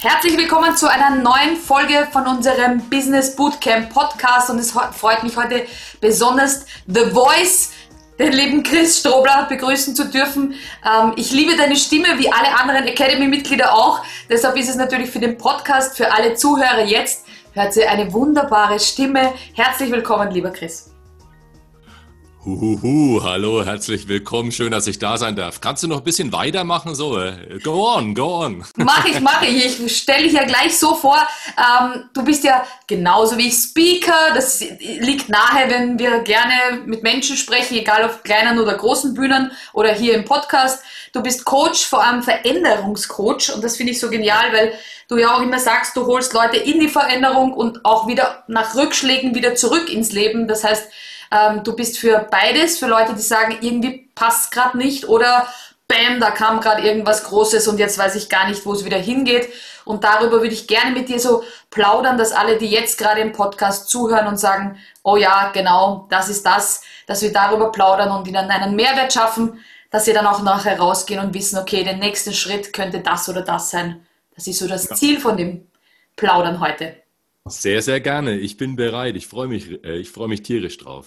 Herzlich willkommen zu einer neuen Folge von unserem Business Bootcamp Podcast und es freut mich heute besonders The Voice, den lieben Chris Strobler begrüßen zu dürfen. Ähm, ich liebe deine Stimme, wie alle anderen Academy-Mitglieder auch. Deshalb ist es natürlich für den Podcast, für alle Zuhörer jetzt, hört sie eine wunderbare Stimme. Herzlich willkommen, lieber Chris. Huhuhu, hallo, herzlich willkommen. Schön, dass ich da sein darf. Kannst du noch ein bisschen weitermachen? So, äh, go on, go on. Mach ich, mach ich. Ich stelle dich ja gleich so vor. Ähm, du bist ja genauso wie ich Speaker. Das liegt nahe, wenn wir gerne mit Menschen sprechen, egal auf kleinen oder großen Bühnen oder hier im Podcast. Du bist Coach, vor allem Veränderungscoach. Und das finde ich so genial, weil du ja auch immer sagst, du holst Leute in die Veränderung und auch wieder nach Rückschlägen wieder zurück ins Leben. Das heißt, ähm, du bist für beides, für Leute, die sagen, irgendwie passt gerade nicht oder Bam, da kam gerade irgendwas Großes und jetzt weiß ich gar nicht, wo es wieder hingeht. Und darüber würde ich gerne mit dir so plaudern, dass alle, die jetzt gerade im Podcast zuhören und sagen, oh ja, genau, das ist das, dass wir darüber plaudern und ihnen einen Mehrwert schaffen, dass sie dann auch nachher rausgehen und wissen, okay, der nächste Schritt könnte das oder das sein. Das ist so das Ziel von dem Plaudern heute. Sehr, sehr gerne. Ich bin bereit. Ich freue mich, äh, ich freue mich tierisch drauf.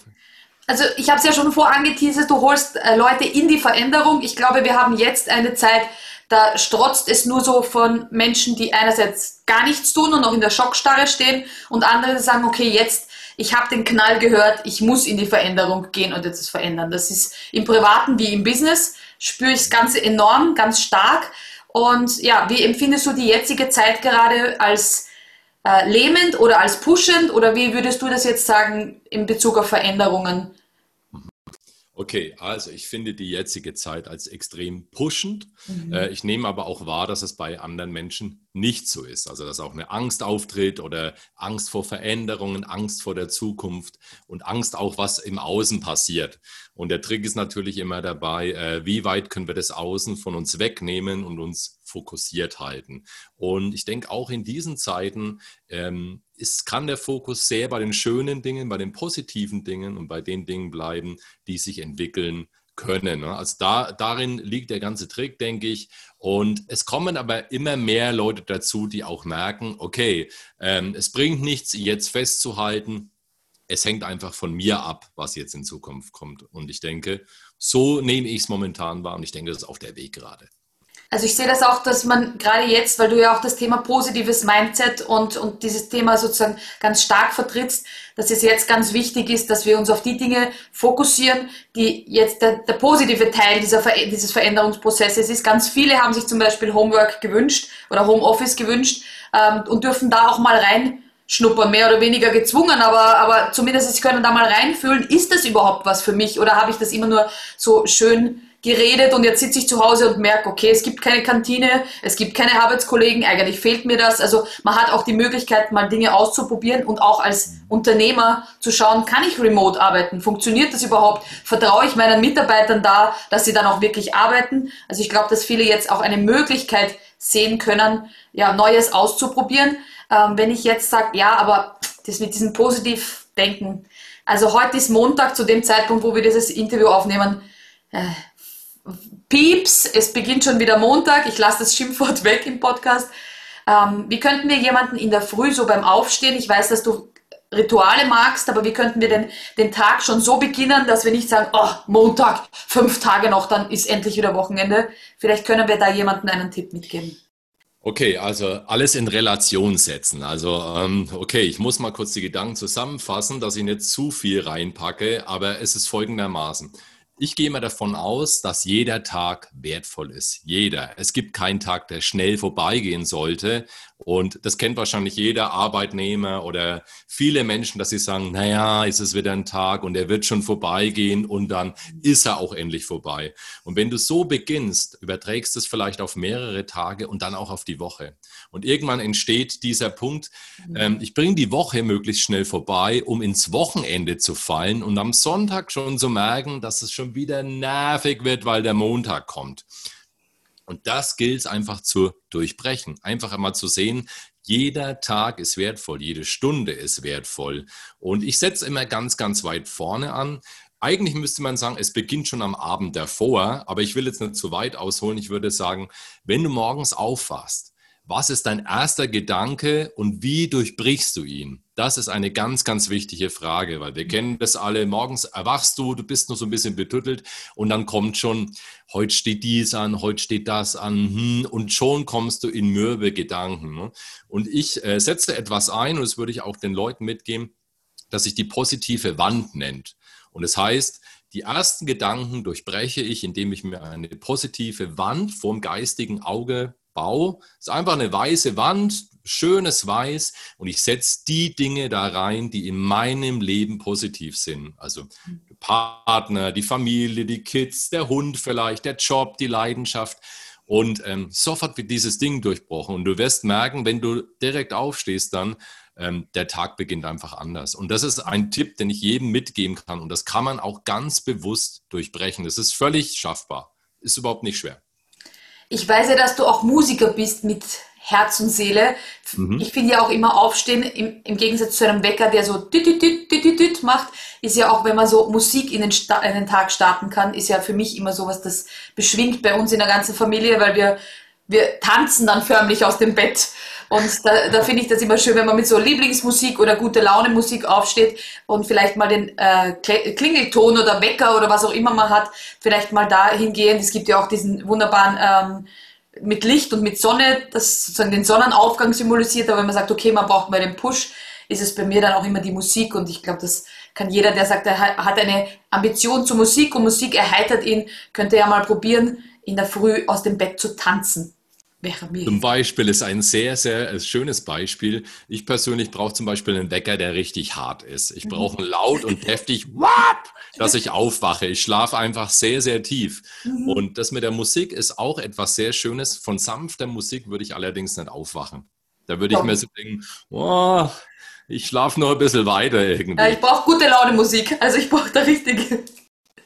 Also ich habe es ja schon vorangeteasert, du holst äh, Leute in die Veränderung. Ich glaube, wir haben jetzt eine Zeit, da strotzt es nur so von Menschen, die einerseits gar nichts tun und noch in der Schockstarre stehen und andere sagen, okay, jetzt, ich habe den Knall gehört, ich muss in die Veränderung gehen und etwas verändern. Das ist im Privaten wie im Business, spüre ich das Ganze enorm, ganz stark. Und ja, wie empfindest du die jetzige Zeit gerade als äh, lähmend oder als pushend oder wie würdest du das jetzt sagen in Bezug auf Veränderungen? Okay, also ich finde die jetzige Zeit als extrem pushend. Mhm. Äh, ich nehme aber auch wahr, dass es bei anderen Menschen nicht so ist. Also dass auch eine Angst auftritt oder Angst vor Veränderungen, Angst vor der Zukunft und Angst auch, was im Außen passiert. Und der Trick ist natürlich immer dabei, äh, wie weit können wir das Außen von uns wegnehmen und uns fokussiert halten. Und ich denke auch in diesen Zeiten ähm, ist, kann der Fokus sehr bei den schönen Dingen, bei den positiven Dingen und bei den Dingen bleiben, die sich entwickeln können. Ne? Also da, darin liegt der ganze Trick, denke ich. Und es kommen aber immer mehr Leute dazu, die auch merken, okay, ähm, es bringt nichts, jetzt festzuhalten, es hängt einfach von mir ab, was jetzt in Zukunft kommt. Und ich denke, so nehme ich es momentan wahr und ich denke, das ist auch der Weg gerade. Also ich sehe das auch, dass man gerade jetzt, weil du ja auch das Thema positives Mindset und, und dieses Thema sozusagen ganz stark vertrittst, dass es jetzt ganz wichtig ist, dass wir uns auf die Dinge fokussieren, die jetzt der, der positive Teil dieser, dieses Veränderungsprozesses ist. Ganz viele haben sich zum Beispiel Homework gewünscht oder Homeoffice gewünscht ähm, und dürfen da auch mal rein schnuppern, mehr oder weniger gezwungen, aber, aber zumindest sie können da mal reinfühlen, ist das überhaupt was für mich oder habe ich das immer nur so schön geredet und jetzt sitze ich zu Hause und merke, okay, es gibt keine Kantine, es gibt keine Arbeitskollegen, eigentlich fehlt mir das. Also man hat auch die Möglichkeit, mal Dinge auszuprobieren und auch als Unternehmer zu schauen, kann ich remote arbeiten? Funktioniert das überhaupt? Vertraue ich meinen Mitarbeitern da, dass sie dann auch wirklich arbeiten? Also ich glaube, dass viele jetzt auch eine Möglichkeit sehen können, ja, Neues auszuprobieren. Ähm, wenn ich jetzt sage, ja, aber das mit diesem Positivdenken, also heute ist Montag zu dem Zeitpunkt, wo wir dieses Interview aufnehmen. Äh, Pieps, es beginnt schon wieder Montag, ich lasse das Schimpfwort weg im Podcast. Ähm, wie könnten wir jemanden in der Früh so beim Aufstehen, ich weiß, dass du Rituale magst, aber wie könnten wir denn den Tag schon so beginnen, dass wir nicht sagen, oh, Montag, fünf Tage noch, dann ist endlich wieder Wochenende. Vielleicht können wir da jemanden einen Tipp mitgeben. Okay, also alles in Relation setzen. Also, ähm, okay, ich muss mal kurz die Gedanken zusammenfassen, dass ich nicht zu viel reinpacke, aber es ist folgendermaßen. Ich gehe mal davon aus, dass jeder Tag wertvoll ist. Jeder. Es gibt keinen Tag, der schnell vorbeigehen sollte. Und das kennt wahrscheinlich jeder Arbeitnehmer oder viele Menschen, dass sie sagen, naja, ist es wieder ein Tag und er wird schon vorbeigehen und dann ist er auch endlich vorbei. Und wenn du so beginnst, überträgst es vielleicht auf mehrere Tage und dann auch auf die Woche. Und irgendwann entsteht dieser Punkt, ähm, ich bringe die Woche möglichst schnell vorbei, um ins Wochenende zu fallen und am Sonntag schon zu merken, dass es schon wieder nervig wird, weil der Montag kommt. Und das gilt es einfach zu durchbrechen. Einfach einmal zu sehen, jeder Tag ist wertvoll, jede Stunde ist wertvoll. Und ich setze immer ganz, ganz weit vorne an. Eigentlich müsste man sagen, es beginnt schon am Abend davor, aber ich will jetzt nicht zu weit ausholen. Ich würde sagen, wenn du morgens aufwachst, was ist dein erster Gedanke und wie durchbrichst du ihn? Das ist eine ganz, ganz wichtige Frage, weil wir kennen das alle. Morgens erwachst du, du bist noch so ein bisschen betüttelt und dann kommt schon, heute steht dies an, heute steht das an hm, und schon kommst du in mürbe Gedanken. Ne? Und ich äh, setze etwas ein und das würde ich auch den Leuten mitgeben, dass sich die positive Wand nennt. Und es das heißt, die ersten Gedanken durchbreche ich, indem ich mir eine positive Wand vorm geistigen Auge baue. Es ist einfach eine weiße Wand, schönes Weiß und ich setze die Dinge da rein, die in meinem Leben positiv sind. Also Partner, die Familie, die Kids, der Hund vielleicht, der Job, die Leidenschaft. Und ähm, sofort wird dieses Ding durchbrochen. Und du wirst merken, wenn du direkt aufstehst, dann ähm, der Tag beginnt einfach anders. Und das ist ein Tipp, den ich jedem mitgeben kann. Und das kann man auch ganz bewusst durchbrechen. Das ist völlig schaffbar. Ist überhaupt nicht schwer. Ich weiß ja, dass du auch Musiker bist mit Herz und Seele. Mhm. Ich finde ja auch immer aufstehen, im, im, Gegensatz zu einem Wecker, der so düt, düt, düt, düt, düt macht, ist ja auch, wenn man so Musik in den, in den Tag starten kann, ist ja für mich immer sowas, das beschwingt bei uns in der ganzen Familie, weil wir, wir tanzen dann förmlich aus dem Bett. Und da, da finde ich das immer schön, wenn man mit so Lieblingsmusik oder gute Laune Musik aufsteht und vielleicht mal den äh, Klingelton oder Wecker oder was auch immer man hat, vielleicht mal da hingehen. Es gibt ja auch diesen wunderbaren ähm, mit Licht und mit Sonne, das sozusagen den Sonnenaufgang symbolisiert, aber wenn man sagt, okay, man braucht mal den Push, ist es bei mir dann auch immer die Musik und ich glaube, das kann jeder, der sagt, er hat eine Ambition zur Musik und Musik erheitert ihn, könnte ja mal probieren, in der Früh aus dem Bett zu tanzen. Zum Beispiel ist ein sehr, sehr schönes Beispiel. Ich persönlich brauche zum Beispiel einen Wecker, der richtig hart ist. Ich brauche einen laut und heftig, dass ich aufwache. Ich schlafe einfach sehr, sehr tief. Mhm. Und das mit der Musik ist auch etwas sehr Schönes. Von sanfter Musik würde ich allerdings nicht aufwachen. Da würde ich mir so denken, oh, ich schlafe noch ein bisschen weiter irgendwie. Ja, ich brauche gute Laune Musik. Also ich brauche da richtig.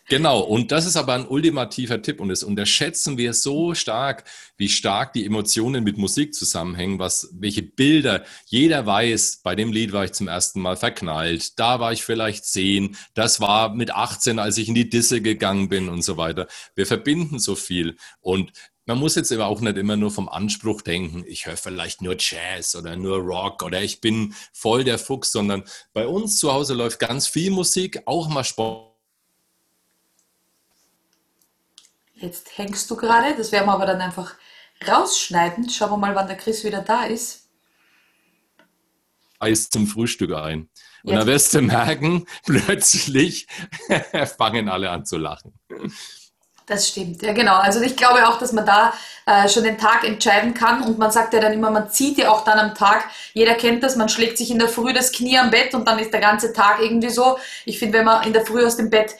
Genau, und das ist aber ein ultimativer Tipp und das unterschätzen wir so stark, wie stark die Emotionen mit Musik zusammenhängen, was, welche Bilder jeder weiß, bei dem Lied war ich zum ersten Mal verknallt, da war ich vielleicht zehn, das war mit 18, als ich in die Disse gegangen bin und so weiter. Wir verbinden so viel und man muss jetzt aber auch nicht immer nur vom Anspruch denken, ich höre vielleicht nur Jazz oder nur Rock oder ich bin voll der Fuchs, sondern bei uns zu Hause läuft ganz viel Musik, auch mal Sport Jetzt hängst du gerade, das werden wir aber dann einfach rausschneiden. Schauen wir mal, wann der Chris wieder da ist. Eis zum Frühstück ein. Und Jetzt. dann wirst du merken, plötzlich fangen alle an zu lachen. Das stimmt, ja genau. Also ich glaube auch, dass man da äh, schon den Tag entscheiden kann und man sagt ja dann immer, man zieht ja auch dann am Tag, jeder kennt das, man schlägt sich in der Früh das Knie am Bett und dann ist der ganze Tag irgendwie so. Ich finde, wenn man in der Früh aus dem Bett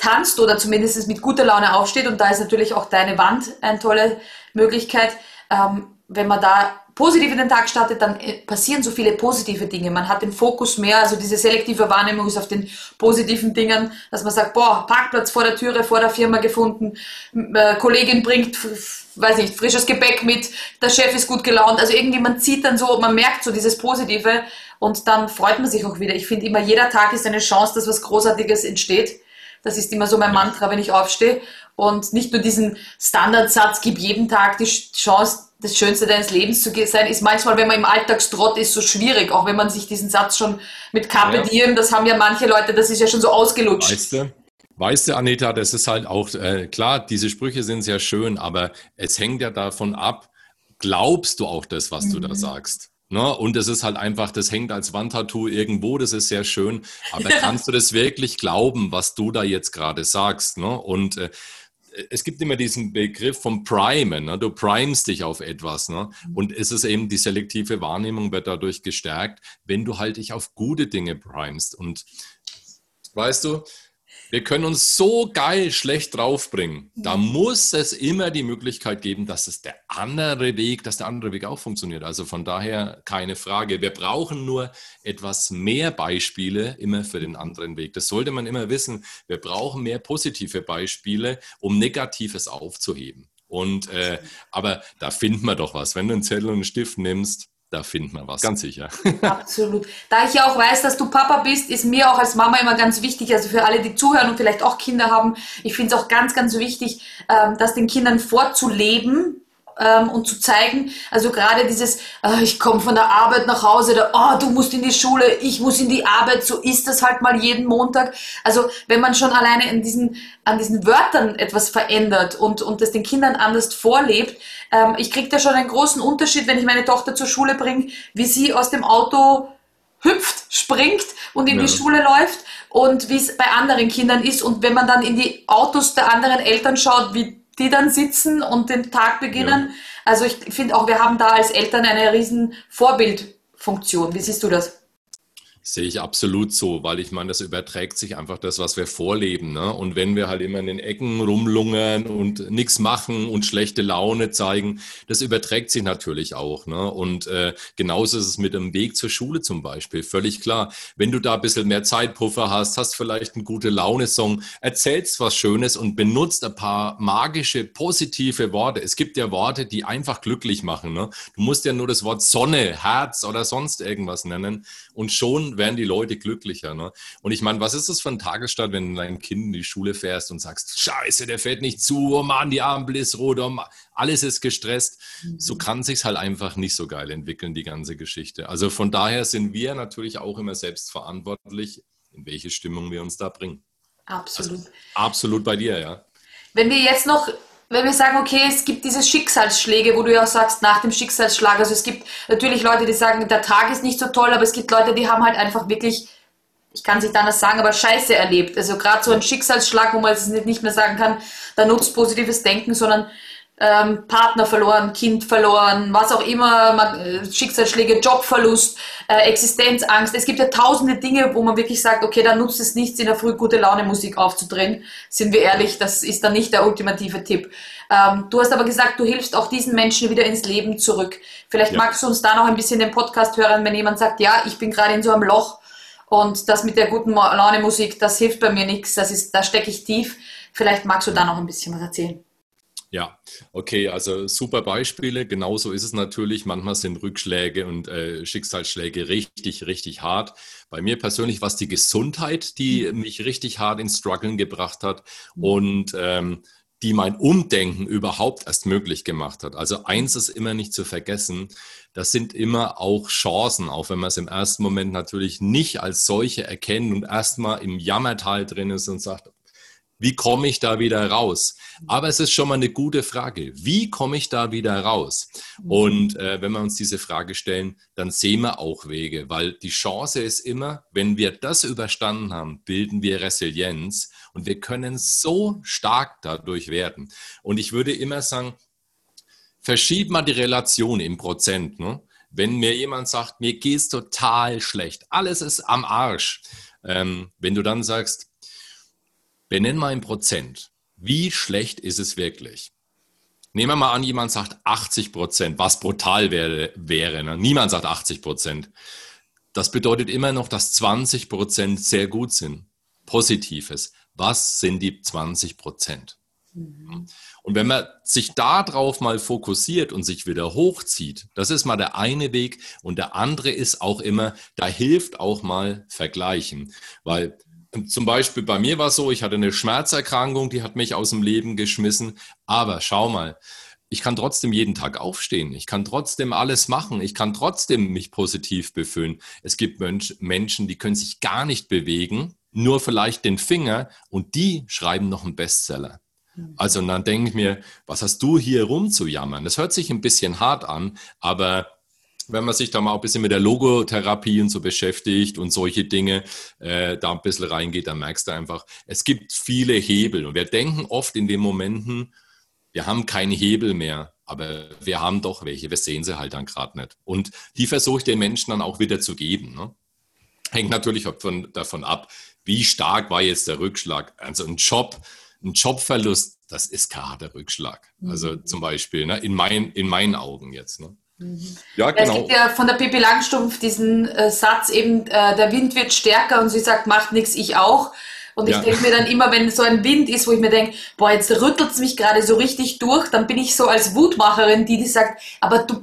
tanzt oder zumindest mit guter Laune aufsteht. Und da ist natürlich auch deine Wand eine tolle Möglichkeit. Ähm, wenn man da positiv in den Tag startet, dann äh, passieren so viele positive Dinge. Man hat den Fokus mehr, also diese selektive Wahrnehmung ist auf den positiven Dingen, dass man sagt, boah, Parkplatz vor der Türe, vor der Firma gefunden, äh, Kollegin bringt, weiß nicht, frisches Gebäck mit, der Chef ist gut gelaunt. Also irgendwie, man zieht dann so, man merkt so dieses Positive und dann freut man sich auch wieder. Ich finde immer, jeder Tag ist eine Chance, dass was Großartiges entsteht. Das ist immer so mein Mantra, wenn ich aufstehe. Und nicht nur diesen Standardsatz, gib jeden Tag die Chance, das Schönste deines Lebens zu sein, ist manchmal, wenn man im Alltagstrott ist, so schwierig. Auch wenn man sich diesen Satz schon mit Carpe Diem, das haben ja manche Leute, das ist ja schon so ausgelutscht. Weißt du, weißt du Anita, das ist halt auch, äh, klar, diese Sprüche sind sehr schön, aber es hängt ja davon ab, glaubst du auch das, was mhm. du da mhm. sagst? Ne? Und es ist halt einfach, das hängt als Wandtattoo irgendwo, das ist sehr schön. Aber ja. kannst du das wirklich glauben, was du da jetzt gerade sagst? Ne? Und äh, es gibt immer diesen Begriff vom Primen. Ne? Du primest dich auf etwas. Ne? Und es ist eben die selektive Wahrnehmung wird dadurch gestärkt, wenn du halt dich auf gute Dinge primest. Und weißt du, wir können uns so geil schlecht draufbringen. Da mhm. muss es immer die Möglichkeit geben, dass es der andere Weg, dass der andere Weg auch funktioniert. Also von daher keine Frage. Wir brauchen nur etwas mehr Beispiele immer für den anderen Weg. Das sollte man immer wissen. Wir brauchen mehr positive Beispiele, um Negatives aufzuheben. Und äh, aber da finden wir doch was. Wenn du einen Zettel und einen Stift nimmst, da findet man was, ganz sicher. Absolut. Da ich ja auch weiß, dass du Papa bist, ist mir auch als Mama immer ganz wichtig, also für alle, die zuhören und vielleicht auch Kinder haben, ich finde es auch ganz, ganz wichtig, ähm, das den Kindern vorzuleben, ähm, und zu zeigen, also gerade dieses, äh, ich komme von der Arbeit nach Hause, da, oh, du musst in die Schule, ich muss in die Arbeit, so ist das halt mal jeden Montag. Also wenn man schon alleine in diesen, an diesen Wörtern etwas verändert und, und das den Kindern anders vorlebt, ähm, ich kriege da schon einen großen Unterschied, wenn ich meine Tochter zur Schule bringe, wie sie aus dem Auto hüpft, springt und in ja. die Schule läuft und wie es bei anderen Kindern ist. Und wenn man dann in die Autos der anderen Eltern schaut, wie die dann sitzen und den Tag beginnen. Ja. Also ich finde auch, wir haben da als Eltern eine riesen Vorbildfunktion. Wie siehst du das? Sehe ich absolut so, weil ich meine, das überträgt sich einfach das, was wir vorleben. Ne? Und wenn wir halt immer in den Ecken rumlungern und nichts machen und schlechte Laune zeigen, das überträgt sich natürlich auch. Ne? Und äh, genauso ist es mit dem Weg zur Schule zum Beispiel. Völlig klar. Wenn du da ein bisschen mehr Zeitpuffer hast, hast vielleicht einen gute Laune-Song, erzählst was Schönes und benutzt ein paar magische, positive Worte. Es gibt ja Worte, die einfach glücklich machen. Ne? Du musst ja nur das Wort Sonne, Herz oder sonst irgendwas nennen und schon werden die Leute glücklicher. Ne? Und ich meine, was ist das für ein Tagesstart, wenn du dein Kind in die Schule fährst und sagst, scheiße, der fährt nicht zu, oh Mann, die Ampel ist rot, oh Mann, alles ist gestresst. Mhm. So kann sich halt einfach nicht so geil entwickeln, die ganze Geschichte. Also von daher sind wir natürlich auch immer selbst verantwortlich, in welche Stimmung wir uns da bringen. Absolut. Also, absolut bei dir, ja. Wenn wir jetzt noch wenn wir sagen, okay, es gibt diese Schicksalsschläge, wo du ja auch sagst, nach dem Schicksalsschlag, also es gibt natürlich Leute, die sagen, der Tag ist nicht so toll, aber es gibt Leute, die haben halt einfach wirklich, ich kann es nicht anders sagen, aber Scheiße erlebt. Also gerade so ein Schicksalsschlag, wo man es nicht mehr sagen kann, da nutzt positives Denken, sondern ähm, Partner verloren, Kind verloren, was auch immer, man, äh, Schicksalsschläge, Jobverlust, äh, Existenzangst. Es gibt ja tausende Dinge, wo man wirklich sagt, okay, da nutzt es nichts, in der Früh gute Laune Musik aufzudrehen. Sind wir ehrlich, das ist dann nicht der ultimative Tipp. Ähm, du hast aber gesagt, du hilfst auch diesen Menschen wieder ins Leben zurück. Vielleicht ja. magst du uns da noch ein bisschen den Podcast hören, wenn jemand sagt, ja, ich bin gerade in so einem Loch und das mit der guten Laune Musik, das hilft bei mir nichts, das ist, da stecke ich tief. Vielleicht magst du da noch ein bisschen was erzählen. Ja, okay, also super Beispiele. Genauso ist es natürlich. Manchmal sind Rückschläge und äh, Schicksalsschläge richtig, richtig hart. Bei mir persönlich war es die Gesundheit, die mhm. mich richtig hart ins Struggeln gebracht hat mhm. und ähm, die mein Umdenken überhaupt erst möglich gemacht hat. Also eins ist immer nicht zu vergessen, das sind immer auch Chancen, auch wenn man es im ersten Moment natürlich nicht als solche erkennt und erstmal im Jammertal drin ist und sagt, wie komme ich da wieder raus? Aber es ist schon mal eine gute Frage. Wie komme ich da wieder raus? Und äh, wenn wir uns diese Frage stellen, dann sehen wir auch Wege, weil die Chance ist immer, wenn wir das überstanden haben, bilden wir Resilienz und wir können so stark dadurch werden. Und ich würde immer sagen, verschieb mal die Relation im Prozent. Ne? Wenn mir jemand sagt, mir geht es total schlecht, alles ist am Arsch. Ähm, wenn du dann sagst, Benenn mal in Prozent. Wie schlecht ist es wirklich? Nehmen wir mal an, jemand sagt 80 Prozent, was brutal wäre. wäre ne? Niemand sagt 80 Prozent. Das bedeutet immer noch, dass 20 Prozent sehr gut sind. Positives. Was sind die 20 Prozent? Mhm. Und wenn man sich darauf mal fokussiert und sich wieder hochzieht, das ist mal der eine Weg. Und der andere ist auch immer, da hilft auch mal vergleichen. Weil zum Beispiel bei mir war es so, ich hatte eine Schmerzerkrankung, die hat mich aus dem Leben geschmissen. Aber schau mal, ich kann trotzdem jeden Tag aufstehen. Ich kann trotzdem alles machen. Ich kann trotzdem mich positiv befühlen. Es gibt Menschen, die können sich gar nicht bewegen, nur vielleicht den Finger und die schreiben noch einen Bestseller. Hm. Also dann denke ich mir, was hast du hier rumzujammern? Das hört sich ein bisschen hart an, aber wenn man sich da mal ein bisschen mit der Logotherapie und so beschäftigt und solche Dinge äh, da ein bisschen reingeht, dann merkst du einfach, es gibt viele Hebel. Und wir denken oft in den Momenten, wir haben keinen Hebel mehr, aber wir haben doch welche. Wir sehen sie halt dann gerade nicht. Und die versuche ich den Menschen dann auch wieder zu geben. Ne? Hängt natürlich von, davon ab, wie stark war jetzt der Rückschlag. Also ein Job, ein Jobverlust, das ist kein harter Rückschlag. Also mhm. zum Beispiel, ne? in, mein, in meinen Augen jetzt. Ne? Mhm. Ja, genau. Es gibt ja von der Pippi Langstumpf diesen äh, Satz eben, äh, der Wind wird stärker und sie sagt, macht nichts, ich auch. Und ich ja. denke mir dann immer, wenn so ein Wind ist, wo ich mir denke, boah, jetzt rüttelt es mich gerade so richtig durch, dann bin ich so als Wutmacherin, die, die sagt, aber du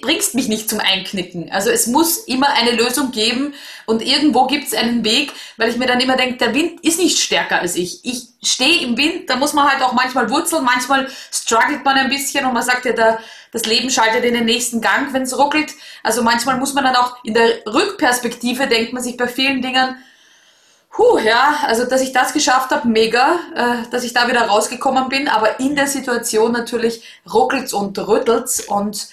bringst mich nicht zum Einknicken. Also es muss immer eine Lösung geben und irgendwo gibt es einen Weg, weil ich mir dann immer denke, der Wind ist nicht stärker als ich. Ich stehe im Wind, da muss man halt auch manchmal wurzeln, manchmal struggelt man ein bisschen und man sagt ja, der, das Leben schaltet in den nächsten Gang, wenn es ruckelt. Also manchmal muss man dann auch in der Rückperspektive, denkt man sich bei vielen Dingen, Puh, ja, also dass ich das geschafft habe, mega, äh, dass ich da wieder rausgekommen bin, aber in der Situation natürlich ruckelt's und rüttelt's und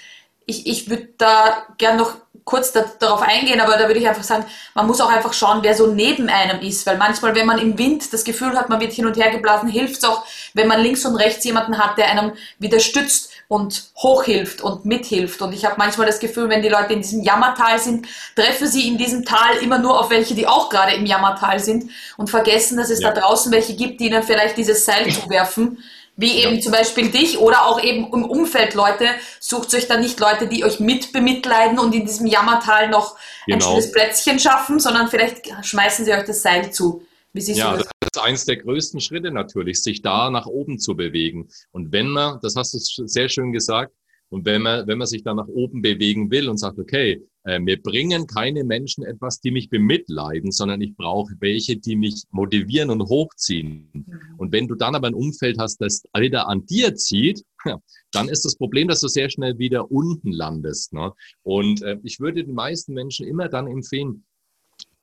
ich, ich würde da gern noch kurz da, darauf eingehen, aber da würde ich einfach sagen, man muss auch einfach schauen, wer so neben einem ist, weil manchmal, wenn man im Wind das Gefühl hat, man wird hin und her geblasen, hilft es auch, wenn man links und rechts jemanden hat, der einem wieder stützt und hochhilft und mithilft. Und ich habe manchmal das Gefühl, wenn die Leute in diesem Jammertal sind, treffen sie in diesem Tal immer nur auf welche, die auch gerade im Jammertal sind und vergessen, dass es ja. da draußen welche gibt, die ihnen vielleicht dieses Seil zuwerfen wie eben ja. zum Beispiel dich oder auch eben im Umfeld Leute, sucht euch dann nicht Leute, die euch mit bemitleiden und in diesem Jammertal noch genau. ein schönes Plätzchen schaffen, sondern vielleicht schmeißen sie euch das Seil zu. Ja, das? das ist eines der größten Schritte natürlich, sich da nach oben zu bewegen. Und wenn man, das hast du sehr schön gesagt, und wenn man, wenn man sich da nach oben bewegen will und sagt, okay, äh, mir bringen keine Menschen etwas, die mich bemitleiden, sondern ich brauche welche, die mich motivieren und hochziehen. Mhm. Und wenn du dann aber ein Umfeld hast, das wieder an dir zieht, ja, dann ist das Problem, dass du sehr schnell wieder unten landest. Ne? Und äh, ich würde den meisten Menschen immer dann empfehlen,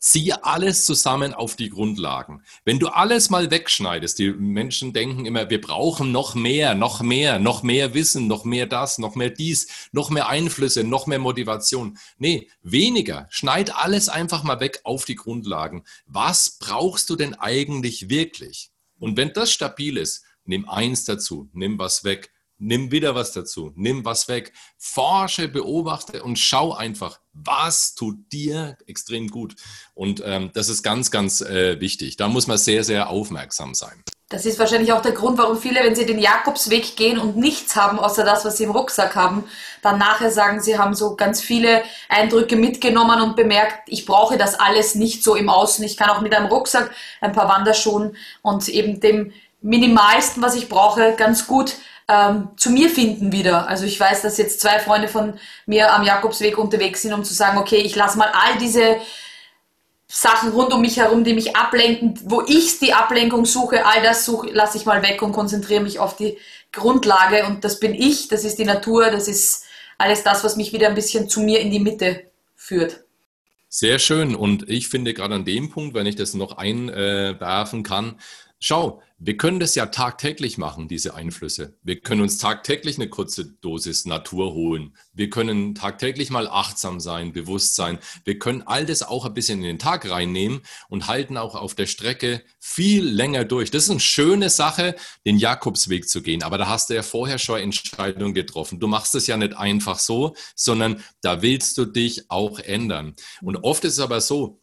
Ziehe alles zusammen auf die Grundlagen. Wenn du alles mal wegschneidest, die Menschen denken immer, wir brauchen noch mehr, noch mehr, noch mehr Wissen, noch mehr das, noch mehr dies, noch mehr Einflüsse, noch mehr Motivation. Nee, weniger. Schneid alles einfach mal weg auf die Grundlagen. Was brauchst du denn eigentlich wirklich? Und wenn das stabil ist, nimm eins dazu, nimm was weg nimm wieder was dazu, nimm was weg, forsche, beobachte und schau einfach, was tut dir extrem gut. Und ähm, das ist ganz, ganz äh, wichtig. Da muss man sehr, sehr aufmerksam sein. Das ist wahrscheinlich auch der Grund, warum viele, wenn sie den Jakobsweg gehen und nichts haben, außer das, was sie im Rucksack haben, dann nachher sagen, sie haben so ganz viele Eindrücke mitgenommen und bemerkt, ich brauche das alles nicht so im Außen. Ich kann auch mit einem Rucksack, ein paar Wanderschuhen und eben dem minimalsten, was ich brauche, ganz gut ähm, zu mir finden wieder. Also ich weiß, dass jetzt zwei Freunde von mir am Jakobsweg unterwegs sind, um zu sagen, okay, ich lasse mal all diese Sachen rund um mich herum, die mich ablenken, wo ich die Ablenkung suche, all das suche, lasse ich mal weg und konzentriere mich auf die Grundlage. Und das bin ich, das ist die Natur, das ist alles das, was mich wieder ein bisschen zu mir in die Mitte führt. Sehr schön. Und ich finde gerade an dem Punkt, wenn ich das noch einwerfen kann, Schau, wir können das ja tagtäglich machen, diese Einflüsse. Wir können uns tagtäglich eine kurze Dosis Natur holen. Wir können tagtäglich mal achtsam sein, bewusst sein. Wir können all das auch ein bisschen in den Tag reinnehmen und halten auch auf der Strecke viel länger durch. Das ist eine schöne Sache, den Jakobsweg zu gehen. Aber da hast du ja vorher schon Entscheidungen getroffen. Du machst es ja nicht einfach so, sondern da willst du dich auch ändern. Und oft ist es aber so,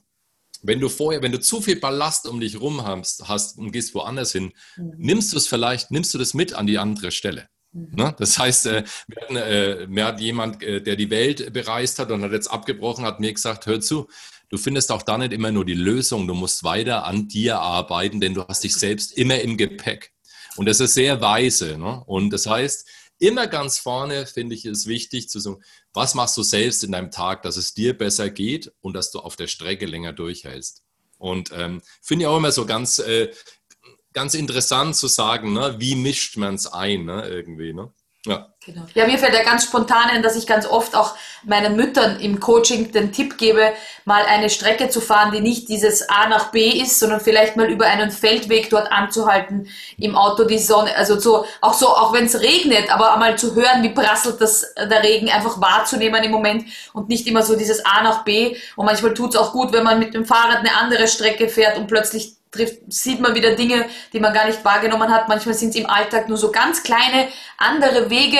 wenn du vorher, wenn du zu viel Ballast um dich rum hast, hast und gehst woanders hin, mhm. nimmst du es vielleicht, nimmst du das mit an die andere Stelle. Mhm. Ne? Das heißt, äh, mir, hat, äh, mir hat jemand, äh, der die Welt bereist hat und hat jetzt abgebrochen, hat mir gesagt, hör zu, du findest auch da nicht immer nur die Lösung, du musst weiter an dir arbeiten, denn du hast dich selbst immer im Gepäck. Und das ist sehr weise. Ne? Und das heißt, immer ganz vorne finde ich es wichtig zu sagen, was machst du selbst in deinem Tag, dass es dir besser geht und dass du auf der Strecke länger durchhältst. Und ähm, finde ich auch immer so ganz, äh, ganz interessant zu sagen, ne? wie mischt man es ein ne? irgendwie. Ne? Ja. Genau. Ja, mir fällt ja ganz spontan ein, dass ich ganz oft auch meinen Müttern im Coaching den Tipp gebe, mal eine Strecke zu fahren, die nicht dieses A nach B ist, sondern vielleicht mal über einen Feldweg dort anzuhalten, im Auto die Sonne, also so, auch so, auch wenn es regnet, aber einmal zu hören, wie prasselt das, der Regen, einfach wahrzunehmen im Moment und nicht immer so dieses A nach B. Und manchmal tut es auch gut, wenn man mit dem Fahrrad eine andere Strecke fährt und plötzlich trifft, sieht man wieder Dinge, die man gar nicht wahrgenommen hat. Manchmal sind es im Alltag nur so ganz kleine andere Wege,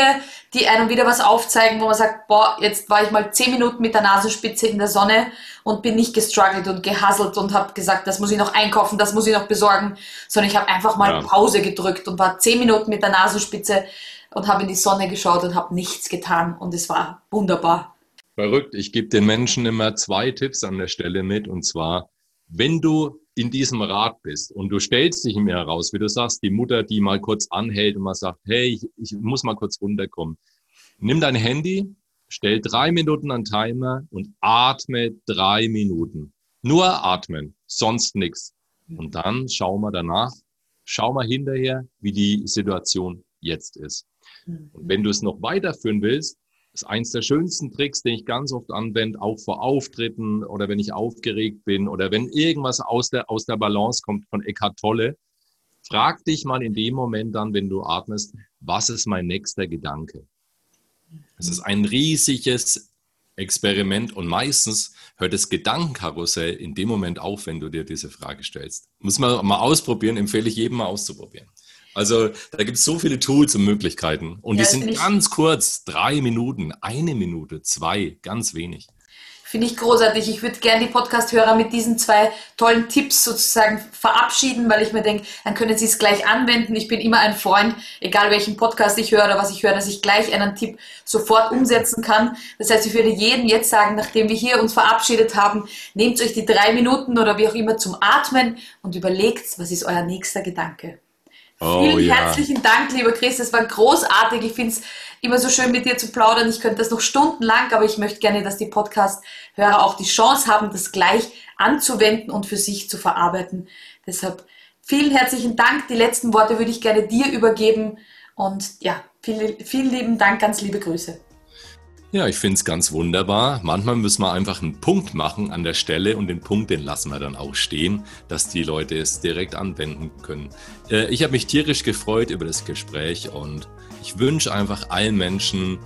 die einem wieder was aufzeigen, wo man sagt, boah, jetzt war ich mal zehn Minuten mit der Nasenspitze in der Sonne und bin nicht gestruggelt und gehasselt und habe gesagt, das muss ich noch einkaufen, das muss ich noch besorgen, sondern ich habe einfach mal ja. Pause gedrückt und war zehn Minuten mit der Nasenspitze und habe in die Sonne geschaut und habe nichts getan und es war wunderbar. Verrückt. Ich gebe den Menschen immer zwei Tipps an der Stelle mit und zwar, wenn du in diesem Rad bist und du stellst dich mir heraus, wie du sagst, die Mutter, die mal kurz anhält und mal sagt, hey, ich, ich muss mal kurz runterkommen. Nimm dein Handy, stell drei Minuten an Timer und atme drei Minuten. Nur atmen, sonst nichts. Und dann schau mal danach, schau mal hinterher, wie die Situation jetzt ist. Und wenn du es noch weiterführen willst, ist eins der schönsten Tricks, den ich ganz oft anwende, auch vor Auftritten oder wenn ich aufgeregt bin oder wenn irgendwas aus der, aus der Balance kommt von Eckhart Tolle. Frag dich mal in dem Moment dann, wenn du atmest, was ist mein nächster Gedanke? Es ist ein riesiges Experiment und meistens hört das Gedankenkarussell in dem Moment auf, wenn du dir diese Frage stellst. Muss man mal ausprobieren, empfehle ich jedem mal auszuprobieren. Also da gibt es so viele Tools und Möglichkeiten und ja, die sind ganz kurz, drei Minuten, eine Minute, zwei, ganz wenig. Finde ich großartig. Ich würde gerne die Podcast-Hörer mit diesen zwei tollen Tipps sozusagen verabschieden, weil ich mir denke, dann können sie es gleich anwenden. Ich bin immer ein Freund, egal welchen Podcast ich höre oder was ich höre, dass ich gleich einen Tipp sofort umsetzen kann. Das heißt, ich würde jedem jetzt sagen, nachdem wir hier uns verabschiedet haben, nehmt euch die drei Minuten oder wie auch immer zum Atmen und überlegt, was ist euer nächster Gedanke. Oh, Vielen ja. herzlichen Dank, lieber Chris. Es war großartig. Ich finde es immer so schön, mit dir zu plaudern. Ich könnte das noch stundenlang, aber ich möchte gerne, dass die Podcast-Hörer auch die Chance haben, das gleich anzuwenden und für sich zu verarbeiten. Deshalb vielen herzlichen Dank. Die letzten Worte würde ich gerne dir übergeben. Und ja, vielen, vielen lieben Dank, ganz liebe Grüße. Ja, ich finde es ganz wunderbar. Manchmal müssen wir einfach einen Punkt machen an der Stelle und den Punkt, den lassen wir dann auch stehen, dass die Leute es direkt anwenden können. Äh, ich habe mich tierisch gefreut über das Gespräch und ich wünsche einfach allen Menschen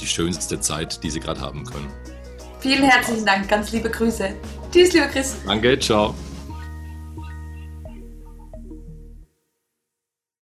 die schönste Zeit, die sie gerade haben können. Vielen herzlichen Dank, ganz liebe Grüße. Tschüss, lieber Chris. Danke, ciao.